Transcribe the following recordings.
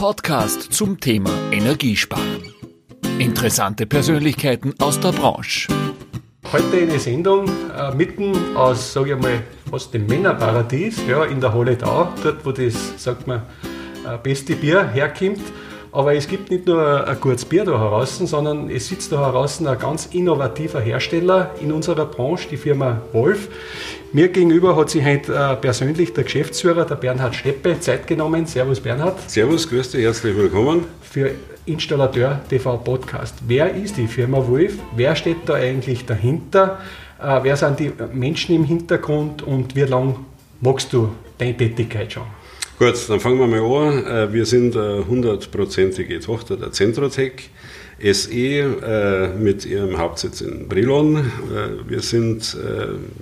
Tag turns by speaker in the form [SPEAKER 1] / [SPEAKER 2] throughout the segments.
[SPEAKER 1] Podcast zum Thema Energiesparen. Interessante Persönlichkeiten aus der Branche.
[SPEAKER 2] Heute eine Sendung äh, mitten aus, sage ich mal, fast dem Männerparadies, ja, in der Halle da, dort wo das, sagt man, äh, beste Bier herkommt. Aber es gibt nicht nur ein gutes Bier da heraus, sondern es sitzt da heraus ein ganz innovativer Hersteller in unserer Branche, die Firma Wolf. Mir gegenüber hat sich heute äh, persönlich der Geschäftsführer, der Bernhard Steppe, Zeit genommen. Servus Bernhard.
[SPEAKER 3] Servus, grüß dich, herzlich willkommen.
[SPEAKER 2] Für Installateur TV Podcast. Wer ist die Firma Wolf? Wer steht da eigentlich dahinter? Äh, wer sind die Menschen im Hintergrund und wie lange magst du deine Tätigkeit schon?
[SPEAKER 3] Gut, dann fangen wir mal an. Äh, wir sind eine hundertprozentige Tochter der Centrotech SE äh, mit ihrem Hauptsitz in Brilon. Äh, wir sind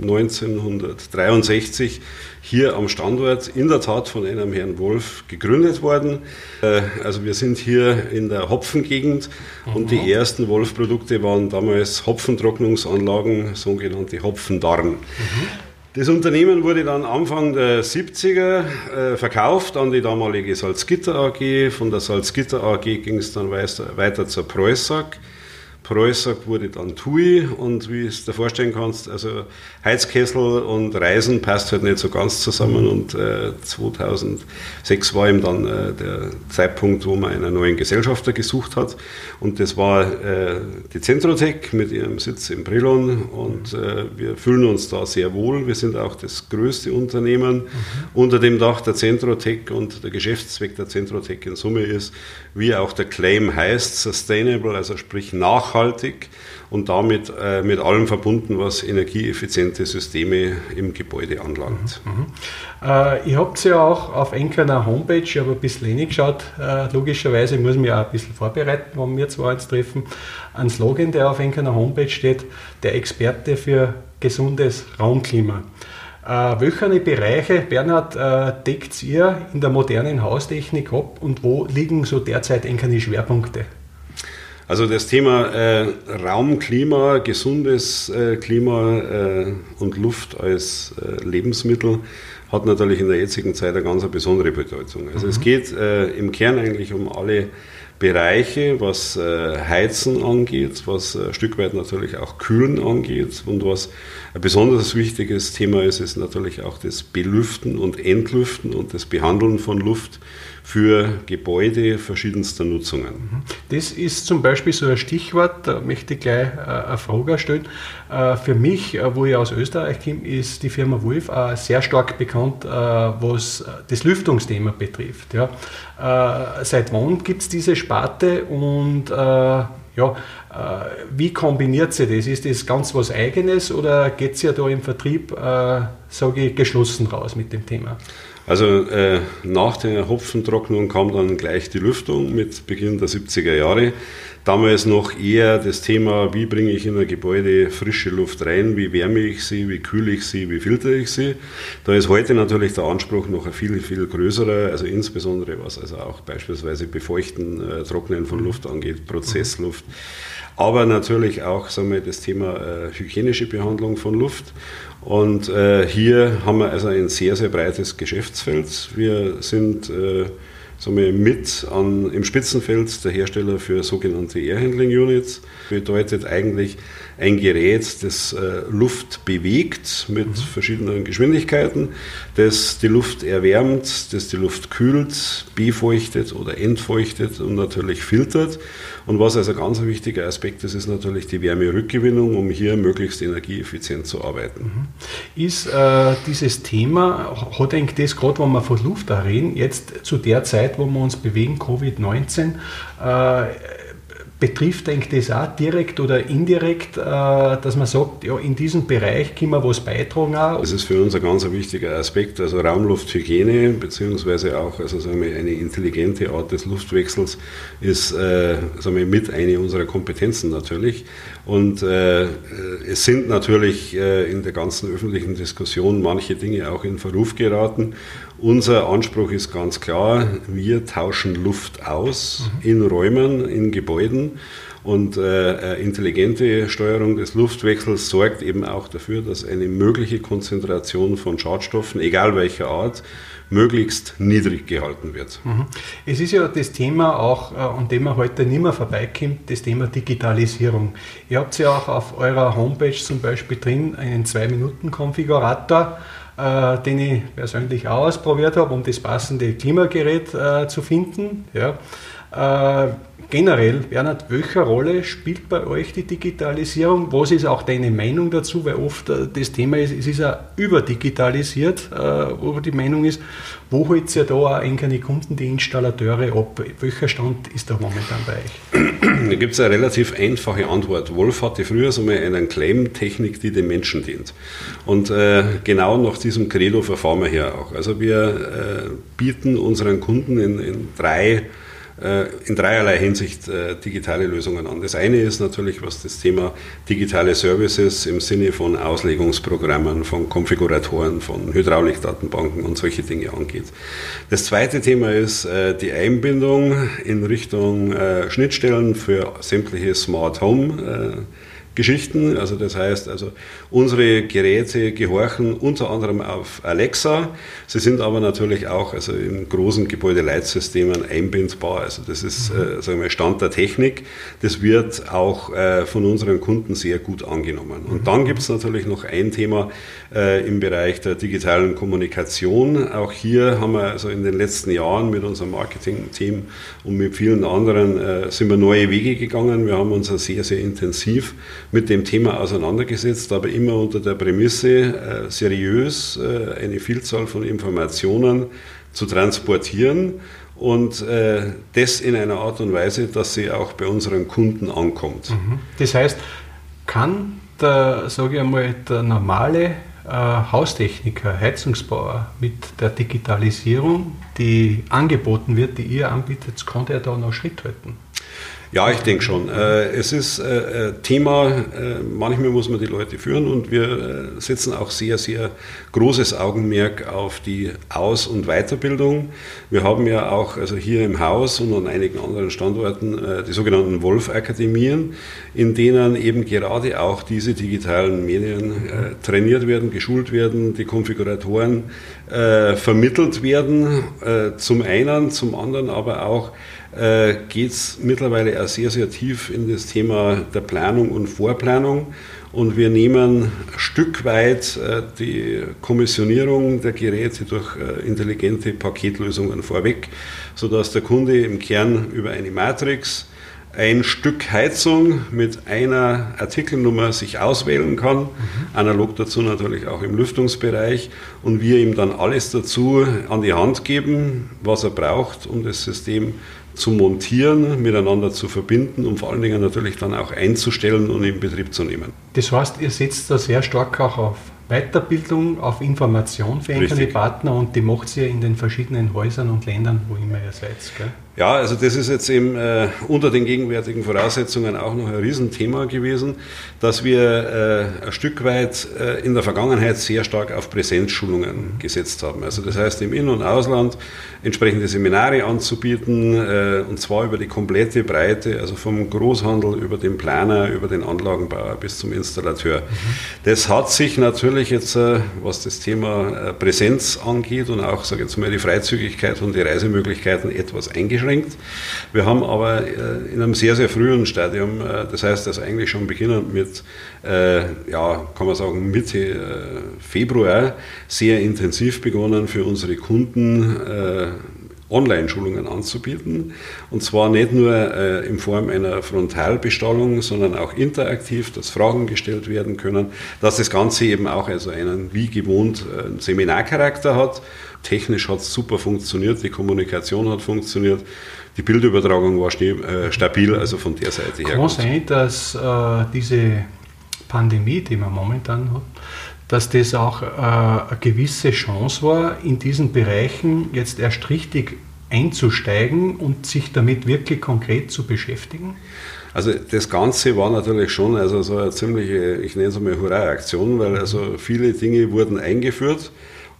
[SPEAKER 3] 1963 hier am Standort in der Tat von einem Herrn Wolf gegründet worden. Also wir sind hier in der Hopfengegend mhm. und die ersten Wolf-Produkte waren damals Hopfentrocknungsanlagen, sogenannte Hopfendarren. Mhm. Das Unternehmen wurde dann Anfang der 70er äh, verkauft an die damalige Salzgitter AG. Von der Salzgitter AG ging es dann weiter, weiter zur Preußack. Preußack wurde dann TUI und wie du es dir vorstellen kannst, also Heizkessel und Reisen passt halt nicht so ganz zusammen und äh, 2006 war eben dann äh, der Zeitpunkt, wo man einen neuen Gesellschafter gesucht hat und das war äh, die Centrotech mit ihrem Sitz in Brilon und äh, wir fühlen uns da sehr wohl. Wir sind auch das größte Unternehmen mhm. unter dem Dach der Centrotech und der Geschäftszweck der Centrotech in Summe ist, wie auch der Claim heißt, sustainable, also sprich nachhaltig nachhaltig und damit äh, mit allem verbunden, was energieeffiziente Systeme im Gebäude anlangt. Mhm.
[SPEAKER 2] Äh, ihr habt ja auch auf Enkerner Homepage, ich habe ein bisschen reingeschaut, äh, logischerweise muss ich mich auch ein bisschen vorbereiten, wenn wir zwei uns treffen, ein Slogan, der auf Enkerner Homepage steht, der Experte für gesundes Raumklima. Äh, welche Bereiche, Bernhard, äh, deckt ihr in der modernen Haustechnik ab und wo liegen so derzeit enkerne Schwerpunkte?
[SPEAKER 3] Also das Thema äh, Raum, Klima, gesundes äh, Klima äh, und Luft als äh, Lebensmittel hat natürlich in der jetzigen Zeit eine ganz besondere Bedeutung. Also mhm. es geht äh, im Kern eigentlich um alle Bereiche, was äh, Heizen angeht, was ein Stück weit natürlich auch Kühlen angeht und was ein besonders wichtiges Thema ist, ist natürlich auch das Belüften und Entlüften und das Behandeln von Luft für Gebäude verschiedenster Nutzungen. Mhm.
[SPEAKER 2] Das ist zum Beispiel so ein Stichwort, da möchte ich gleich äh, eine Frage stellen. Äh, für mich, äh, wo ich aus Österreich komme, ist die Firma Wolf sehr stark bekannt, was das Lüftungsthema betrifft. Seit wann gibt es diese Sparte und ja, wie kombiniert sie das? Ist das ganz was Eigenes oder geht es ja da im Vertrieb, sage ich, geschlossen raus mit dem Thema?
[SPEAKER 3] Also äh, nach der Hopfentrocknung kam dann gleich die Lüftung mit Beginn der 70er Jahre. Damals noch eher das Thema, wie bringe ich in ein Gebäude frische Luft rein, wie wärme ich sie, wie kühle ich sie, wie filtere ich sie. Da ist heute natürlich der Anspruch noch ein viel, viel größerer, also insbesondere was also auch beispielsweise Befeuchten, äh, Trocknen von Luft angeht, Prozessluft. Aber natürlich auch sagen wir, das Thema äh, hygienische Behandlung von Luft. Und äh, hier haben wir also ein sehr, sehr breites Geschäftsfeld. Wir sind äh, sagen wir, mit an, im Spitzenfeld der Hersteller für sogenannte Air Handling Units. Bedeutet eigentlich ein Gerät, das äh, Luft bewegt mit mhm. verschiedenen Geschwindigkeiten, das die Luft erwärmt, das die Luft kühlt, befeuchtet oder entfeuchtet und natürlich filtert. Und was also ganz ein wichtiger Aspekt ist, ist natürlich die Wärmerückgewinnung, um hier möglichst energieeffizient zu arbeiten.
[SPEAKER 2] Mhm. Ist äh, dieses Thema, hat eigentlich das gerade, wenn wir von Luft reden, jetzt zu der Zeit, wo wir uns bewegen, Covid-19, äh, Betrifft eigentlich das auch direkt oder indirekt, äh, dass man sagt, ja, in diesem Bereich können wir was beitragen? Auch?
[SPEAKER 3] Das ist für uns ein ganz wichtiger Aspekt, also Raumlufthygiene, beziehungsweise auch also sagen wir, eine intelligente Art des Luftwechsels ist äh, sagen wir, mit eine unserer Kompetenzen natürlich. Und äh, es sind natürlich äh, in der ganzen öffentlichen Diskussion manche Dinge auch in Verruf geraten. Unser Anspruch ist ganz klar, wir tauschen Luft aus mhm. in Räumen, in Gebäuden. Und äh, intelligente Steuerung des Luftwechsels sorgt eben auch dafür, dass eine mögliche Konzentration von Schadstoffen, egal welcher Art, möglichst niedrig gehalten wird.
[SPEAKER 2] Mhm. Es ist ja das Thema auch, äh, an dem man heute nicht mehr vorbeikommt, das Thema Digitalisierung. Ihr habt ja auch auf eurer Homepage zum Beispiel drin einen 2-Minuten-Konfigurator, äh, den ich persönlich auch ausprobiert habe, um das passende Klimagerät äh, zu finden. Ja. Äh, generell, Bernhard, welche Rolle spielt bei euch die Digitalisierung? Was ist auch deine Meinung dazu? Weil oft äh, das Thema ist, es ist ja überdigitalisiert, äh, wo die Meinung ist, wo holt ihr da eigentlich Kunden, die Installateure ab? Welcher Stand ist da momentan bei euch?
[SPEAKER 3] Da gibt es eine relativ einfache Antwort. Wolf hatte früher so mal eine Claim-Technik, die den Menschen dient. Und äh, genau nach diesem Credo verfahren wir hier auch. Also wir äh, bieten unseren Kunden in, in drei in dreierlei Hinsicht äh, digitale Lösungen an. Das eine ist natürlich, was das Thema digitale Services im Sinne von Auslegungsprogrammen, von Konfiguratoren, von Hydraulikdatenbanken und solche Dinge angeht. Das zweite Thema ist äh, die Einbindung in Richtung Schnittstellen für sämtliche Smart Home Geschichten. Also das heißt, also unsere Geräte gehorchen unter anderem auf Alexa. Sie sind aber natürlich auch also in großen Gebäudeleitsystemen einbindbar. Also das ist mhm. äh, sagen wir, Stand der Technik. Das wird auch äh, von unseren Kunden sehr gut angenommen. Und mhm. dann gibt es natürlich noch ein Thema äh, im Bereich der digitalen Kommunikation. Auch hier haben wir also in den letzten Jahren mit unserem Marketing-Team und mit vielen anderen äh, sind wir neue Wege gegangen. Wir haben uns sehr, sehr intensiv mit dem Thema auseinandergesetzt, aber immer unter der Prämisse, äh, seriös äh, eine Vielzahl von Informationen zu transportieren und äh, das in einer Art und Weise, dass sie auch bei unseren Kunden ankommt. Mhm.
[SPEAKER 2] Das heißt, kann der, sage ich einmal, der normale Haustechniker, Heizungsbauer mit der Digitalisierung, die angeboten wird, die ihr anbietet, kann der da noch Schritt halten?
[SPEAKER 3] Ja, ich denke schon. Äh, es ist äh, Thema, manchmal muss man die Leute führen und wir setzen auch sehr, sehr großes Augenmerk auf die Aus- und Weiterbildung. Wir haben ja auch also hier im Haus und an einigen anderen Standorten die sogenannten Wolf-Akademien, in denen eben gerade auch diese digitalen Medien trainiert werden, geschult werden, die Konfiguratoren vermittelt werden, zum einen, zum anderen aber auch äh, geht es mittlerweile auch sehr, sehr tief in das Thema der Planung und Vorplanung. Und wir nehmen ein Stück weit äh, die Kommissionierung der Geräte durch äh, intelligente Paketlösungen vorweg, sodass der Kunde im Kern über eine Matrix ein Stück Heizung mit einer Artikelnummer sich auswählen kann, mhm. analog dazu natürlich auch im Lüftungsbereich und wir ihm dann alles dazu an die Hand geben, was er braucht, um das System zu montieren, miteinander zu verbinden und vor allen Dingen natürlich dann auch einzustellen und in Betrieb zu nehmen.
[SPEAKER 2] Das heißt, ihr setzt da sehr stark auch auf Weiterbildung, auf Information für einzelne Partner und die macht ihr in den verschiedenen Häusern und Ländern, wo immer ihr seid. Gell?
[SPEAKER 3] Ja, also das ist jetzt eben äh, unter den gegenwärtigen Voraussetzungen auch noch ein Riesenthema gewesen, dass wir äh, ein Stück weit äh, in der Vergangenheit sehr stark auf Präsenzschulungen gesetzt haben. Also das heißt im In- und Ausland entsprechende Seminare anzubieten äh, und zwar über die komplette Breite, also vom Großhandel über den Planer, über den Anlagenbauer bis zum Installateur. Mhm. Das hat sich natürlich jetzt, äh, was das Thema äh, Präsenz angeht und auch, sage ich jetzt mal, die Freizügigkeit und die Reisemöglichkeiten etwas eingeschränkt eingeschränkt. Wir haben aber äh, in einem sehr, sehr frühen Stadium, äh, das heißt also eigentlich schon beginnend mit, äh, ja, kann man sagen, Mitte Februar, sehr intensiv begonnen für unsere Kunden Online-Schulungen anzubieten. Und zwar nicht nur äh, in Form einer Frontalbestallung, sondern auch interaktiv, dass Fragen gestellt werden können, dass das Ganze eben auch also einen wie gewohnt äh, Seminarcharakter hat. Technisch hat es super funktioniert, die Kommunikation hat funktioniert. Die Bildübertragung war äh, stabil, also von der Seite
[SPEAKER 2] her. Kann sein, dass äh, diese Pandemie, die man momentan hat, dass das auch äh, eine gewisse Chance war, in diesen Bereichen jetzt erst richtig einzusteigen und sich damit wirklich konkret zu beschäftigen?
[SPEAKER 3] Also das Ganze war natürlich schon also so eine ziemliche, ich nenne es mal Hurra-Aktion, weil also viele Dinge wurden eingeführt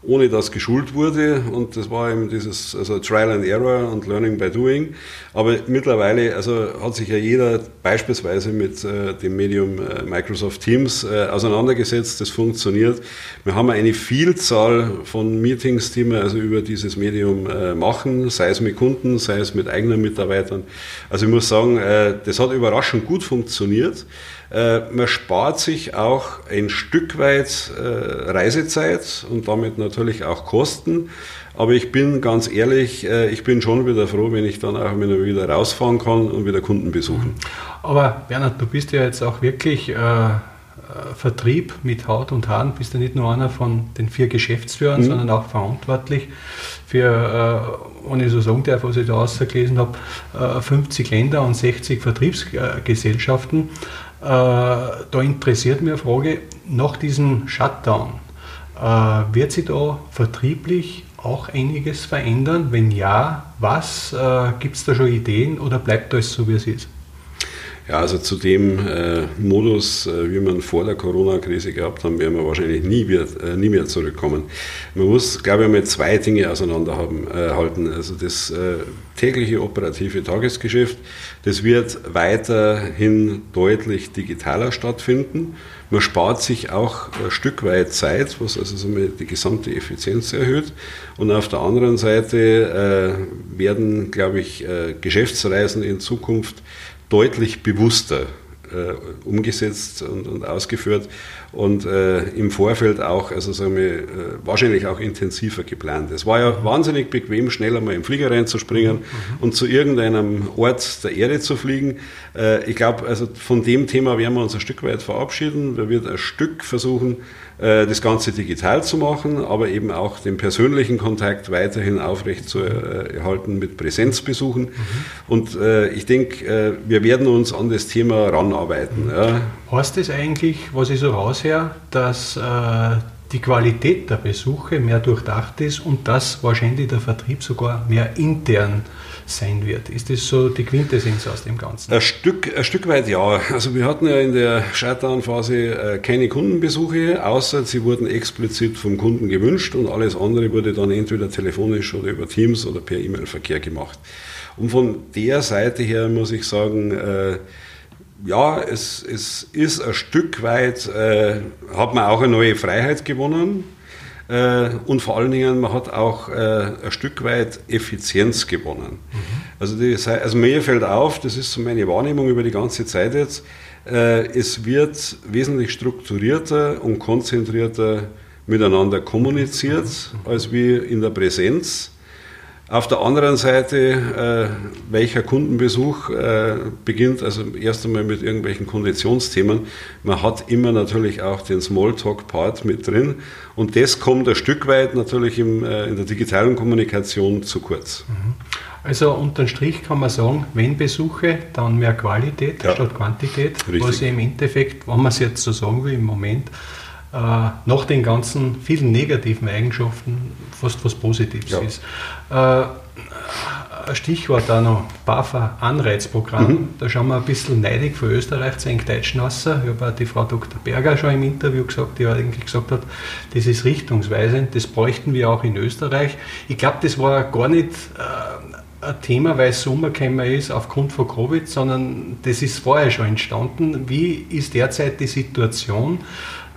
[SPEAKER 3] ohne dass geschult wurde. Und das war eben dieses also Trial and Error und Learning by Doing. Aber mittlerweile also hat sich ja jeder beispielsweise mit äh, dem Medium äh, Microsoft Teams äh, auseinandergesetzt. Das funktioniert. Wir haben eine Vielzahl von Meetings, die wir also über dieses Medium äh, machen, sei es mit Kunden, sei es mit eigenen Mitarbeitern. Also ich muss sagen, äh, das hat überraschend gut funktioniert. Äh, man spart sich auch ein Stück weit äh, Reisezeit und damit natürlich auch Kosten. Aber ich bin ganz ehrlich, äh, ich bin schon wieder froh, wenn ich dann auch wieder rausfahren kann und wieder Kunden besuchen.
[SPEAKER 2] Aber Bernhard, du bist ja jetzt auch wirklich äh, Vertrieb mit Haut und Haaren, bist ja nicht nur einer von den vier Geschäftsführern, mhm. sondern auch verantwortlich für, äh, wenn ich so sagen darf, was ich da ausgelesen habe, äh, 50 Länder und 60 Vertriebsgesellschaften. Äh, da interessiert mich eine Frage, nach diesem Shutdown, äh, wird sich da vertrieblich auch einiges verändern? Wenn ja, was? Äh, Gibt es da schon Ideen oder bleibt alles so, wie es ist?
[SPEAKER 3] Ja, also zu dem äh, Modus, äh, wie man vor der Corona-Krise gehabt haben, werden wir wahrscheinlich nie, wieder, äh, nie mehr zurückkommen. Man muss, glaube ich, mal zwei Dinge auseinanderhalten. Äh, also das äh, tägliche operative Tagesgeschäft, das wird weiterhin deutlich digitaler stattfinden. Man spart sich auch ein Stück weit Zeit, was also die gesamte Effizienz erhöht. Und auf der anderen Seite äh, werden, glaube ich, Geschäftsreisen in Zukunft deutlich bewusster äh, umgesetzt und, und, ausgeführt und äh, im Vorfeld auch, also sagen wir, äh, wahrscheinlich auch intensiver geplant. Es war ja wahnsinnig bequem, schnell einmal im Flieger reinzuspringen mhm. und zu irgendeinem Ort der Erde zu fliegen. Äh, ich glaube, also von dem Thema werden wir uns ein Stück weit verabschieden. Wir werden ein Stück versuchen, das Ganze digital zu machen, aber eben auch den persönlichen Kontakt weiterhin aufrecht zu erhalten mit Präsenzbesuchen. Mhm. Und äh, ich denke, äh, wir werden uns an das Thema ranarbeiten.
[SPEAKER 2] Ja. Heißt das eigentlich, was ich so raushöre, dass äh, die Qualität der Besuche mehr durchdacht ist und dass wahrscheinlich der Vertrieb sogar mehr intern sein wird. Ist das so die Quintessenz aus dem Ganzen?
[SPEAKER 3] Ein Stück, ein Stück weit ja. Also wir hatten ja in der Shutdown-Phase äh, keine Kundenbesuche, außer sie wurden explizit vom Kunden gewünscht und alles andere wurde dann entweder telefonisch oder über Teams oder per E-Mail-Verkehr gemacht. Und von der Seite her muss ich sagen, äh, ja, es, es ist ein Stück weit, äh, hat man auch eine neue Freiheit gewonnen. Äh, und vor allen Dingen, man hat auch äh, ein Stück weit Effizienz gewonnen. Mhm. Also, die, also mir fällt auf, das ist so meine Wahrnehmung über die ganze Zeit jetzt, äh, es wird wesentlich strukturierter und konzentrierter miteinander kommuniziert, mhm. als wie in der Präsenz. Auf der anderen Seite, äh, welcher Kundenbesuch äh, beginnt, also erst einmal mit irgendwelchen Konditionsthemen. Man hat immer natürlich auch den Smalltalk-Part mit drin und das kommt ein Stück weit natürlich im, äh, in der digitalen Kommunikation zu kurz.
[SPEAKER 2] Mhm. Also unterm Strich kann man sagen, wenn Besuche, dann mehr Qualität ja. statt Quantität, Richtig. was im Endeffekt, wenn man es jetzt so sagen will, im Moment nach den ganzen vielen negativen Eigenschaften fast was Positives ja. ist. Äh, ein Stichwort auch noch, BAFA-Anreizprogramm. Mhm. Da schauen wir ein bisschen neidig von Österreich zu Deutschen aus. Ich habe auch die Frau Dr. Berger schon im Interview gesagt, die eigentlich gesagt hat, das ist richtungsweisend, das bräuchten wir auch in Österreich. Ich glaube, das war gar nicht äh, ein Thema, weil es Sommer gekommen ist aufgrund von Covid, sondern das ist vorher schon entstanden. Wie ist derzeit die Situation?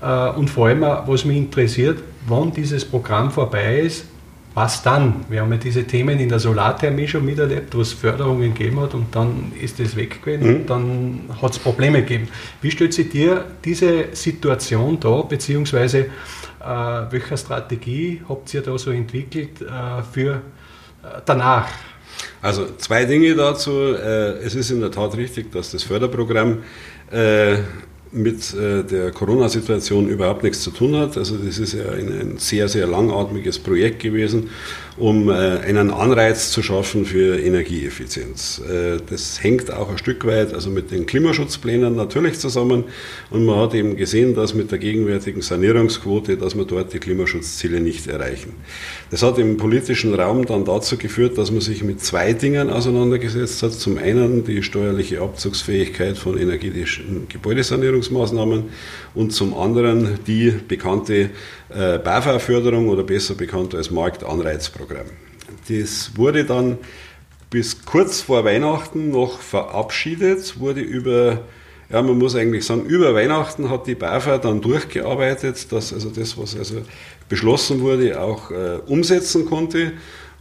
[SPEAKER 2] Äh, und vor allem, was mich interessiert, wann dieses Programm vorbei ist, was dann? Wir haben ja diese Themen in der Solarthermie schon miterlebt, wo es Förderungen gegeben hat und dann ist es weg gewesen mhm. und dann hat es Probleme gegeben. Wie stellt sich dir diese Situation da, beziehungsweise äh, welche Strategie habt ihr da so entwickelt äh, für äh, danach?
[SPEAKER 3] Also zwei Dinge dazu. Äh, es ist in der Tat richtig, dass das Förderprogramm äh, mit äh, der Corona-Situation überhaupt nichts zu tun hat. Also das ist ja ein, sehr, sehr langatmiges Projekt gewesen, um äh, einen Anreiz zu schaffen für Energieeffizienz. Äh, das hängt auch ein Stück weit also mit den Klimaschutzplänen natürlich zusammen und man hat eben gesehen, dass mit der gegenwärtigen Sanierungsquote, dass wir dort die Klimaschutzziele nicht erreichen. Das hat im politischen Raum dann dazu geführt, dass man sich mit zwei Dingen auseinandergesetzt hat. Zum einen die steuerliche Abzugsfähigkeit von energetischen Gebäudesanierungen Entwicklungsmaßnahmen und zum anderen die bekannte äh, BAFA-Förderung oder besser bekannt als Marktanreizprogramm. Das wurde dann bis kurz vor Weihnachten noch verabschiedet, wurde über ja, man muss eigentlich sagen, über Weihnachten hat die BAFA dann durchgearbeitet, dass also das, was also beschlossen wurde, auch äh, umsetzen konnte.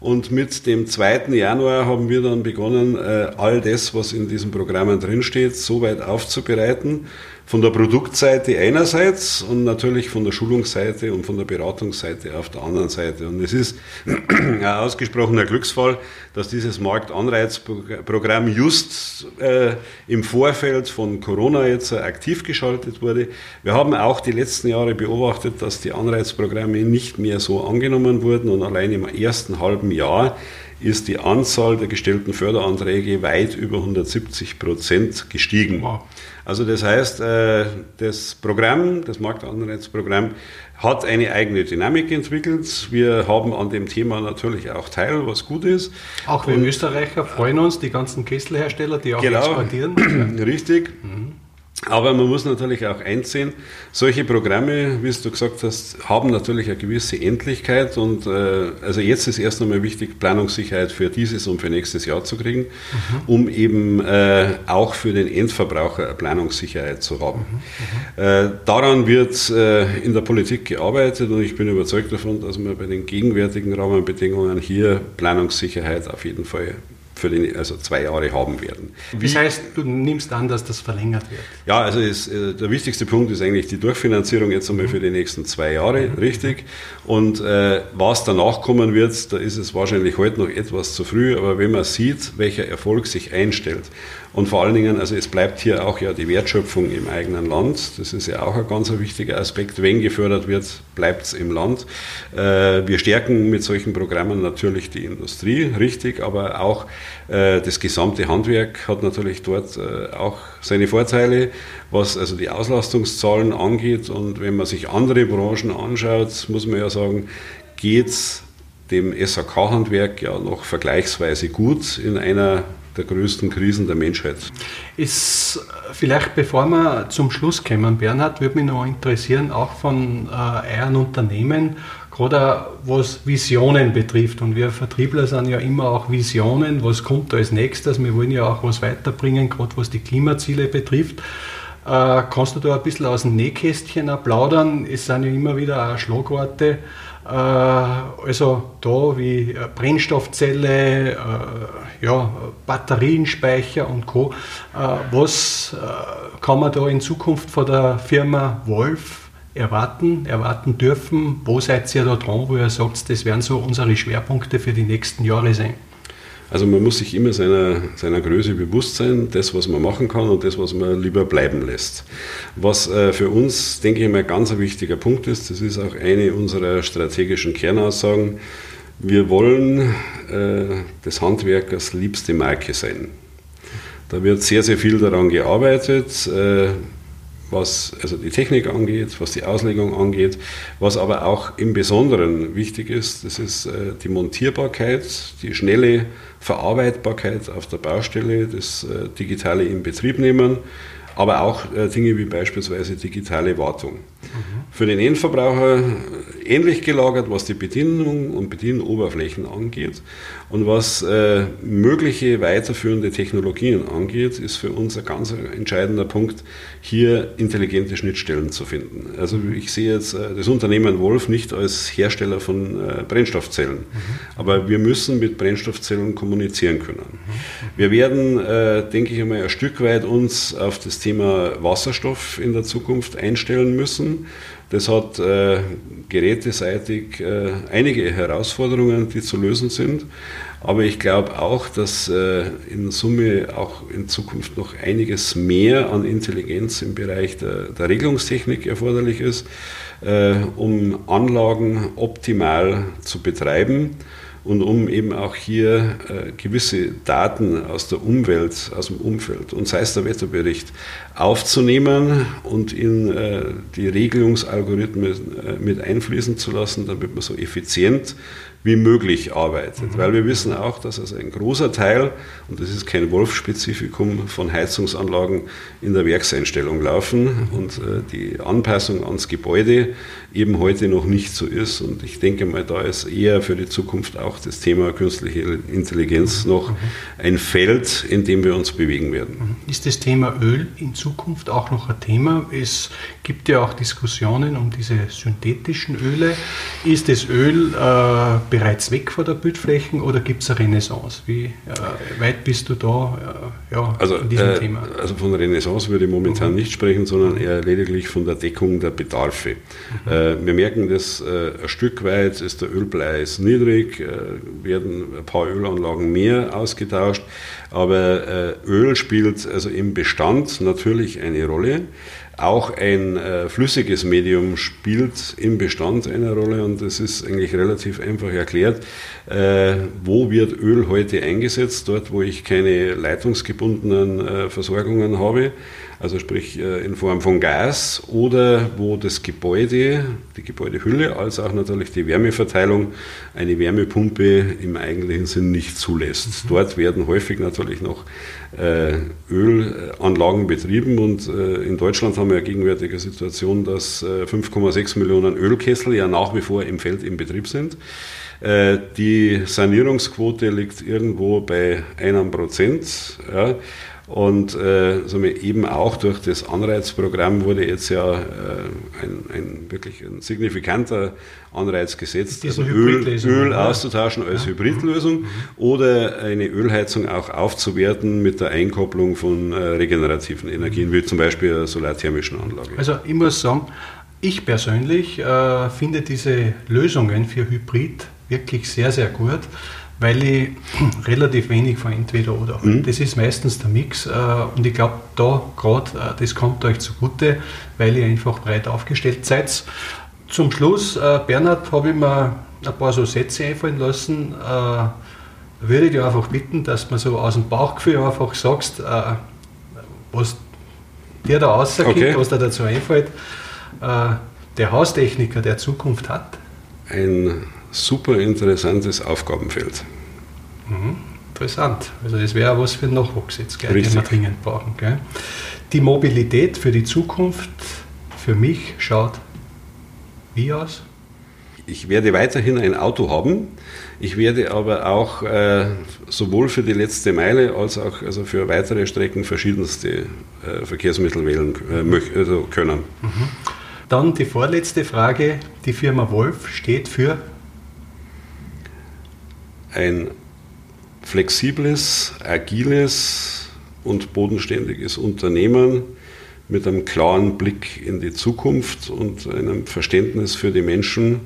[SPEAKER 3] Und mit dem 2. Januar haben wir dann begonnen, äh, all das, was in diesen Programmen drinsteht, so weit aufzubereiten, von der Produktseite einerseits und natürlich von der Schulungsseite und von der Beratungsseite auf der anderen Seite. Und es ist ein ausgesprochener Glücksfall, dass dieses Marktanreizprogramm just äh, im Vorfeld von Corona jetzt aktiv geschaltet wurde. Wir haben auch die letzten Jahre beobachtet, dass die Anreizprogramme nicht mehr so angenommen wurden und allein im ersten halben Jahr ist die Anzahl der gestellten Förderanträge weit über 170 Prozent gestiegen. Wow. Also das heißt, äh, das Programm, das Marktanreizprogramm hat eine eigene Dynamik entwickelt. Wir haben an dem Thema natürlich auch teil, was gut ist.
[SPEAKER 2] Auch wir Österreicher freuen uns, die ganzen Kesselhersteller, die auch
[SPEAKER 3] genau,
[SPEAKER 2] exportieren.
[SPEAKER 3] Richtig. Mhm. Aber man muss natürlich auch einsehen, solche Programme, wie du gesagt hast, haben natürlich eine gewisse Endlichkeit und äh, also jetzt ist erst einmal wichtig, Planungssicherheit für dieses und für nächstes Jahr zu kriegen, mhm. um eben äh, auch für den Endverbraucher Planungssicherheit zu haben. Mhm. Mhm. Äh, daran wird äh, in der Politik gearbeitet und ich bin überzeugt davon, dass wir bei den gegenwärtigen Rahmenbedingungen hier Planungssicherheit auf jeden Fall für die, also zwei Jahre haben werden.
[SPEAKER 2] Wie, das heißt, du nimmst an, dass das verlängert wird?
[SPEAKER 3] Ja, also ist, äh, der wichtigste Punkt ist eigentlich die Durchfinanzierung jetzt einmal für die nächsten zwei Jahre, mhm. richtig. Und äh, was danach kommen wird, da ist es wahrscheinlich heute noch etwas zu früh, aber wenn man sieht, welcher Erfolg sich einstellt und vor allen Dingen, also es bleibt hier auch ja die Wertschöpfung im eigenen Land. Das ist ja auch ein ganz wichtiger Aspekt. Wenn gefördert wird, bleibt es im Land. Äh, wir stärken mit solchen Programmen natürlich die Industrie, richtig, aber auch äh, das gesamte Handwerk hat natürlich dort äh, auch seine Vorteile, was also die Auslastungszahlen angeht. Und wenn man sich andere Branchen anschaut, muss man ja sagen, geht es dem SAK-Handwerk ja noch vergleichsweise gut in einer der größten Krisen der Menschheit.
[SPEAKER 2] Ist vielleicht, bevor wir zum Schluss kommen, Bernhard, würde mich noch interessieren, auch von äh, euren Unternehmen, gerade was Visionen betrifft. Und wir Vertriebler sind ja immer auch Visionen, was kommt da als nächstes. Wir wollen ja auch was weiterbringen, gerade was die Klimaziele betrifft. Äh, kannst du da ein bisschen aus dem Nähkästchen plaudern? Es sind ja immer wieder auch Schlagworte also da wie äh, Brennstoffzelle, äh, ja, Batterienspeicher und Co. Was kann man da in Zukunft von der Firma Wolf erwarten, erwarten dürfen? Wo seid ihr da dran, wo ihr sagt, das werden so unsere Schwerpunkte für die nächsten Jahre sein?
[SPEAKER 3] Also man muss sich immer seiner, seiner Größe bewusst sein, das, was man machen kann und das, was man lieber bleiben lässt. Was äh, für uns, denke ich mal, ganz ein wichtiger Punkt ist, das ist auch eine unserer strategischen Kernaussagen, wir wollen äh, des Handwerkers liebste Marke sein. Da wird sehr, sehr viel daran gearbeitet. Äh, was also die Technik angeht, was die Auslegung angeht, was aber auch im Besonderen wichtig ist, das ist äh, die Montierbarkeit, die schnelle Verarbeitbarkeit auf der Baustelle, das äh, digitale Inbetriebnehmen, aber auch äh, Dinge wie beispielsweise digitale Wartung. Mhm. Für den Endverbraucher ähnlich gelagert, was die Bedienung und Bedienoberflächen angeht. Und was äh, mögliche weiterführende Technologien angeht, ist für uns ein ganz entscheidender Punkt, hier intelligente Schnittstellen zu finden. Also ich sehe jetzt äh, das Unternehmen Wolf nicht als Hersteller von äh, Brennstoffzellen, mhm. aber wir müssen mit Brennstoffzellen kommunizieren können. Mhm. Wir werden, äh, denke ich einmal, ein Stück weit uns auf das Thema Wasserstoff in der Zukunft einstellen müssen. Das hat äh, geräteseitig äh, einige Herausforderungen, die zu lösen sind. Aber ich glaube auch, dass äh, in Summe auch in Zukunft noch einiges mehr an Intelligenz im Bereich der, der Regelungstechnik erforderlich ist, äh, um Anlagen optimal zu betreiben und um eben auch hier äh, gewisse Daten aus der Umwelt, aus dem Umfeld und sei es der Wetterbericht aufzunehmen und in äh, die Regelungsalgorithmen äh, mit einfließen zu lassen, damit man so effizient wie möglich arbeitet. Mhm. Weil wir wissen auch, dass also ein großer Teil, und das ist kein Wolf-Spezifikum, von Heizungsanlagen in der Werkseinstellung laufen mhm. und die Anpassung ans Gebäude eben heute noch nicht so ist. Und ich denke mal, da ist eher für die Zukunft auch das Thema künstliche Intelligenz noch ein Feld, in dem wir uns bewegen werden.
[SPEAKER 2] Mhm. Ist das Thema Öl in Zukunft auch noch ein Thema? Es gibt ja auch Diskussionen um diese synthetischen Öle. Ist das Öl äh, bereits weg von der Bildfläche oder gibt es eine Renaissance? Wie äh, weit bist du da
[SPEAKER 3] äh, ja, also, in diesem äh, Thema? Also von Renaissance würde ich momentan mhm. nicht sprechen, sondern eher lediglich von der Deckung der Bedarfe. Mhm. Äh, wir merken dass äh, ein Stück weit, ist der Ölpreis niedrig, werden ein paar Ölanlagen mehr ausgetauscht, aber Öl spielt also im Bestand natürlich eine Rolle. Auch ein äh, flüssiges Medium spielt im Bestand eine Rolle und das ist eigentlich relativ einfach erklärt. Äh, wo wird Öl heute eingesetzt? Dort, wo ich keine leitungsgebundenen äh, Versorgungen habe also sprich äh, in Form von Gas oder wo das Gebäude, die Gebäudehülle, als auch natürlich die Wärmeverteilung eine Wärmepumpe im eigentlichen Sinn nicht zulässt. Mhm. Dort werden häufig natürlich noch äh, Ölanlagen betrieben und äh, in Deutschland haben wir ja gegenwärtige Situation, dass 5,6 Millionen Ölkessel ja nach wie vor im Feld im Betrieb sind. Die Sanierungsquote liegt irgendwo bei einem Prozent. Ja. Und äh, so eben auch durch das Anreizprogramm wurde jetzt ja äh, ein, ein, wirklich ein signifikanter Anreiz gesetzt, also Öl, Öl auszutauschen als ja. Hybridlösung mhm. oder eine Ölheizung auch aufzuwerten mit der Einkopplung von äh, regenerativen Energien, wie zum Beispiel einer solarthermischen Anlage.
[SPEAKER 2] Also ich muss sagen, ich persönlich äh, finde diese Lösungen für Hybrid wirklich sehr, sehr gut weil ich relativ wenig von entweder oder. Mhm. Das ist meistens der Mix äh, und ich glaube, da gerade, äh, das kommt euch zugute, weil ihr einfach breit aufgestellt seid. Zum Schluss, äh, Bernhard, habe ich mir ein paar so Sätze einfallen lassen. würde ich dir einfach bitten, dass man so aus dem Bauchgefühl einfach sagst, was dir da rauskommt, okay. was dir dazu einfällt. der Haustechniker der Zukunft hat.
[SPEAKER 3] Ein super interessantes Aufgabenfeld.
[SPEAKER 2] Mhm. Interessant. Also das wäre was für Nachwuchs jetzt, gell, den wir dringend brauchen. Gell. Die Mobilität für die Zukunft für mich schaut wie aus?
[SPEAKER 3] Ich werde weiterhin ein Auto haben. Ich werde aber auch äh, sowohl für die letzte Meile als auch also für weitere Strecken verschiedenste äh, Verkehrsmittel wählen äh, also können. Mhm.
[SPEAKER 2] Dann die vorletzte Frage. Die Firma Wolf steht für
[SPEAKER 3] ein flexibles, agiles und bodenständiges Unternehmen mit einem klaren Blick in die Zukunft und einem Verständnis für die Menschen,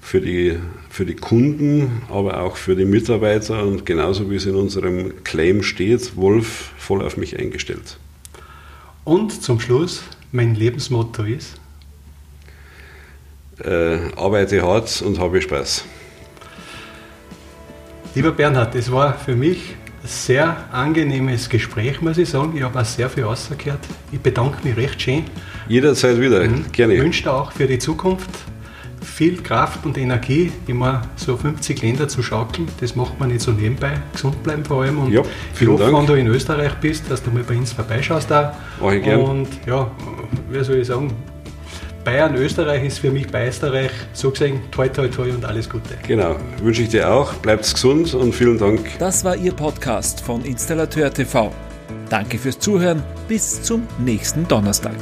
[SPEAKER 3] für die, für die Kunden, aber auch für die Mitarbeiter und genauso wie es in unserem Claim steht, Wolf voll auf mich eingestellt.
[SPEAKER 2] Und zum Schluss, mein Lebensmotto ist?
[SPEAKER 3] Äh, arbeite hart und habe Spaß.
[SPEAKER 2] Lieber Bernhard, das war für mich ein sehr angenehmes Gespräch, muss ich sagen. Ich habe auch sehr viel rausgehört. Ich bedanke mich recht schön.
[SPEAKER 3] Jederzeit wieder, mhm. gerne.
[SPEAKER 2] Ich wünsche dir auch für die Zukunft viel Kraft und Energie, immer so 50 Länder zu schaukeln. Das macht man nicht so nebenbei. Gesund bleiben vor allem. Und
[SPEAKER 3] ja,
[SPEAKER 2] ich hoffe, Dank. wenn du in Österreich bist, dass du mal bei uns vorbeischaust. Da.
[SPEAKER 3] Mach ich gern.
[SPEAKER 2] Und ja, wie soll ich sagen, Bayern, Österreich ist für mich bei Österreich. So gesehen, toi, toi, toi und alles Gute.
[SPEAKER 3] Genau, wünsche ich dir auch. Bleibt gesund und vielen Dank.
[SPEAKER 1] Das war Ihr Podcast von Installateur TV. Danke fürs Zuhören. Bis zum nächsten Donnerstag.